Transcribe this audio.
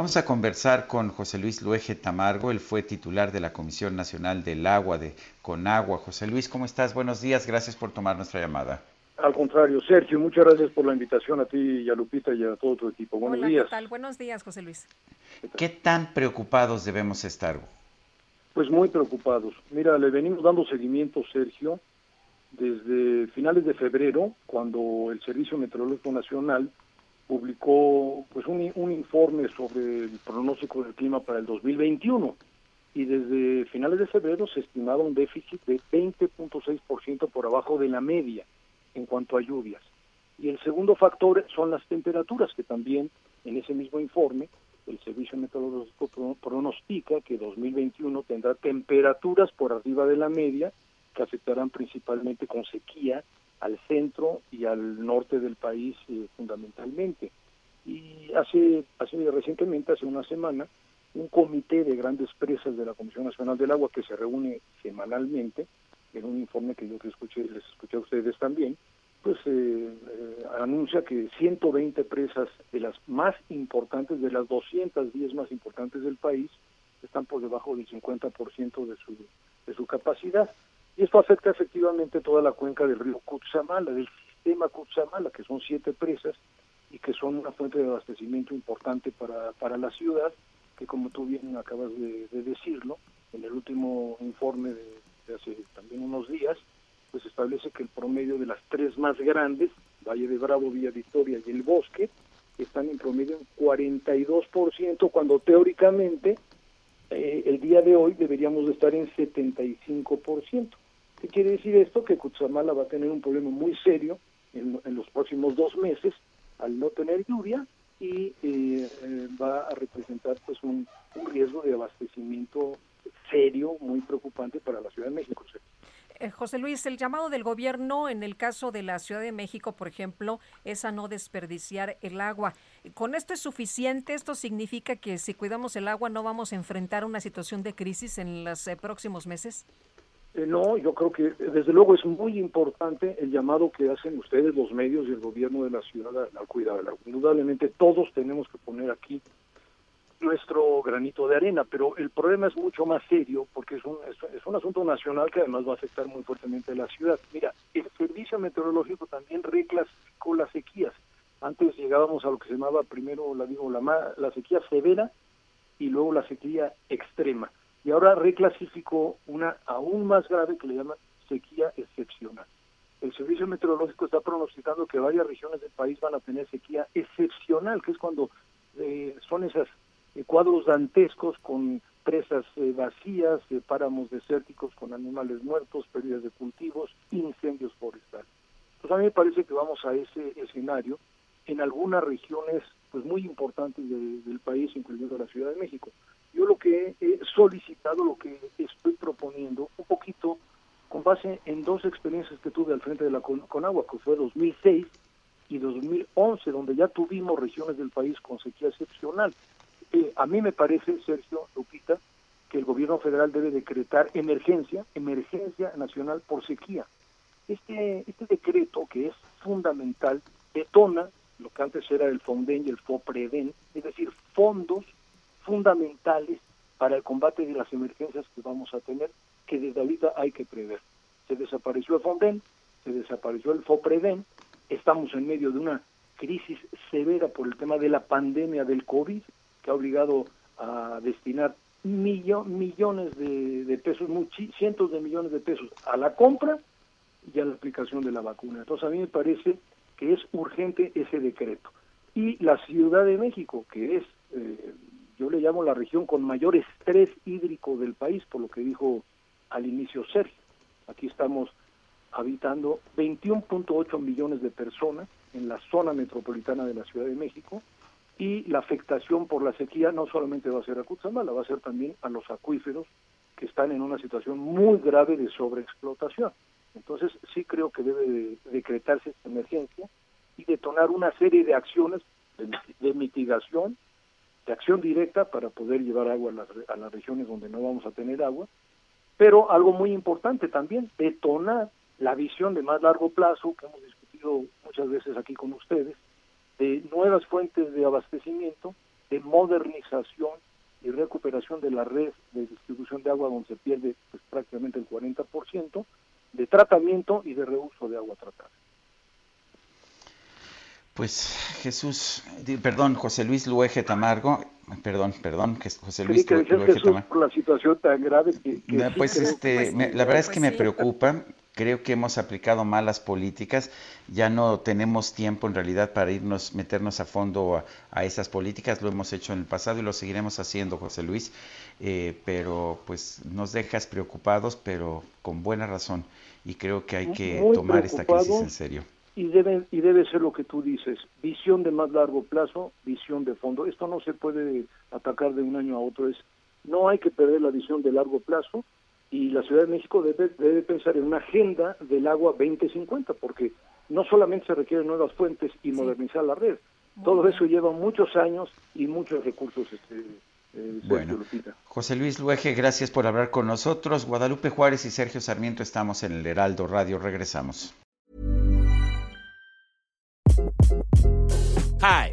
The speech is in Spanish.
Vamos a conversar con José Luis Luege Tamargo, él fue titular de la Comisión Nacional del Agua de Conagua. José Luis, ¿cómo estás? Buenos días, gracias por tomar nuestra llamada. Al contrario, Sergio, muchas gracias por la invitación a ti y a Lupita y a todo tu equipo. Buenos Hola, días. ¿qué tal? Buenos días, José Luis. ¿Qué tan preocupados debemos estar? Pues muy preocupados. Mira, le venimos dando seguimiento, Sergio, desde finales de febrero, cuando el Servicio Meteorológico Nacional publicó pues un, un informe sobre el pronóstico del clima para el 2021 y desde finales de febrero se estimaba un déficit de 20.6% por abajo de la media en cuanto a lluvias. Y el segundo factor son las temperaturas, que también en ese mismo informe el Servicio Meteorológico pro- pronostica que 2021 tendrá temperaturas por arriba de la media que afectarán principalmente con sequía al centro y al norte del país eh, fundamentalmente. Y hace, hace recientemente, hace una semana, un comité de grandes presas de la Comisión Nacional del Agua que se reúne semanalmente, en un informe que yo que escuché, les escuché a ustedes también, pues eh, eh, anuncia que 120 presas de las más importantes, de las 210 más importantes del país, están por debajo del 50% de su, de su capacidad. Y esto afecta efectivamente toda la cuenca del río Cutzamala, del sistema Cutzamala, que son siete presas y que son una fuente de abastecimiento importante para, para la ciudad, que como tú bien acabas de, de decirlo, en el último informe de, de hace también unos días, pues establece que el promedio de las tres más grandes, Valle de Bravo, Villa Victoria y El Bosque, están en promedio en 42%, cuando teóricamente eh, el día de hoy deberíamos de estar en 75%. ¿Qué quiere decir esto? Que Cutzamala va a tener un problema muy serio en, los próximos dos meses al no tener lluvia y eh, eh, va a representar pues un riesgo de abastecimiento serio, muy preocupante para la Ciudad de México. Eh, José Luis, el llamado del gobierno en el caso de la Ciudad de México, por ejemplo, es a no desperdiciar el agua. ¿Con esto es suficiente? ¿Esto significa que si cuidamos el agua no vamos a enfrentar una situación de crisis en los eh, próximos meses? Eh, no, yo creo que desde luego es muy importante el llamado que hacen ustedes, los medios y el gobierno de la ciudad al cuidado del agua. Indudablemente todos tenemos que poner aquí nuestro granito de arena, pero el problema es mucho más serio porque es un, es, un asunto nacional que además va a afectar muy fuertemente a la ciudad. Mira, el Servicio Meteorológico también reclasificó las sequías. Antes llegábamos a lo que se llamaba primero, la digo, la, la sequía severa y luego la sequía extrema. Y ahora reclasificó una aún más grave que le llama sequía excepcional. El Servicio Meteorológico está pronosticando que varias regiones del país van a tener sequía excepcional, que es cuando eh, son esos cuadros dantescos con presas eh, vacías, eh, páramos desérticos con animales muertos, pérdidas de cultivos, incendios forestales. Pues a mí me parece que vamos a ese escenario en algunas regiones pues muy importantes de- del país, incluyendo la Ciudad de México. Yo lo que he solicitado, lo que estoy proponiendo, un poquito con base en dos experiencias que tuve al frente de la Con- Conagua, que fue 2006 y 2011, donde ya tuvimos regiones del país con sequía excepcional. Eh, a mí me parece, Sergio Lupita, que el gobierno federal debe decretar emergencia, emergencia nacional por sequía. Este, este decreto, que es fundamental, detona lo que antes era el FONDEN y el FOPREDEN, es decir, fondos fundamentales para el combate de las emergencias que vamos a tener, que desde ahorita hay que prever. Se desapareció el FONDEN, se desapareció el FOPREDEN, estamos en medio de una crisis severa por el tema de la pandemia del COVID, que ha obligado a destinar millo- millones de, de pesos, muchi- cientos de millones de pesos a la compra y a la aplicación de la vacuna. Entonces a mí me parece que es urgente ese decreto. Y la Ciudad de México, que es, eh, yo le llamo la región con mayor estrés hídrico del país, por lo que dijo al inicio Sergio. Aquí estamos habitando 21.8 millones de personas en la zona metropolitana de la Ciudad de México, y la afectación por la sequía no solamente va a ser a Cutzamala, va a ser también a los acuíferos que están en una situación muy grave de sobreexplotación. Entonces sí creo que debe decretarse esta emergencia y detonar una serie de acciones de, mitigación, de acción directa para poder llevar agua a las, a las regiones donde no vamos a tener agua, pero algo muy importante también, detonar la visión de más largo plazo que hemos discutido muchas veces aquí con ustedes, de nuevas fuentes de abastecimiento, de modernización y recuperación de la red de distribución de agua donde se pierde pues, prácticamente el 40%, de tratamiento y de reuso de agua tratada. Pues Jesús, perdón, José Luis Luege Tamargo, perdón, perdón, José Luis Luege Tamargo. por la situación tan grave que... pues este, la verdad es que me preocupa, creo que hemos aplicado malas políticas, ya no tenemos tiempo en realidad para irnos, meternos a fondo a, esas políticas, lo hemos hecho en el pasado y lo seguiremos haciendo, José Luis, eh, pero pues nos dejas preocupados, pero con buena razón, y creo que hay que tomar esta crisis en serio. Y debe, y debe ser lo que tú dices, visión de más largo plazo, visión de fondo. Esto no se puede atacar de un año a otro, es no hay que perder la visión de largo plazo, y la Ciudad de México debe, debe pensar en una agenda del agua 2050, porque no solamente se requieren nuevas fuentes y modernizar la red, todo eso lleva muchos años y muchos recursos. Este, eh, bueno, José Luis Luege, gracias por hablar con nosotros. Guadalupe Juárez y Sergio Sarmiento estamos en el Heraldo Radio. Regresamos. Hi,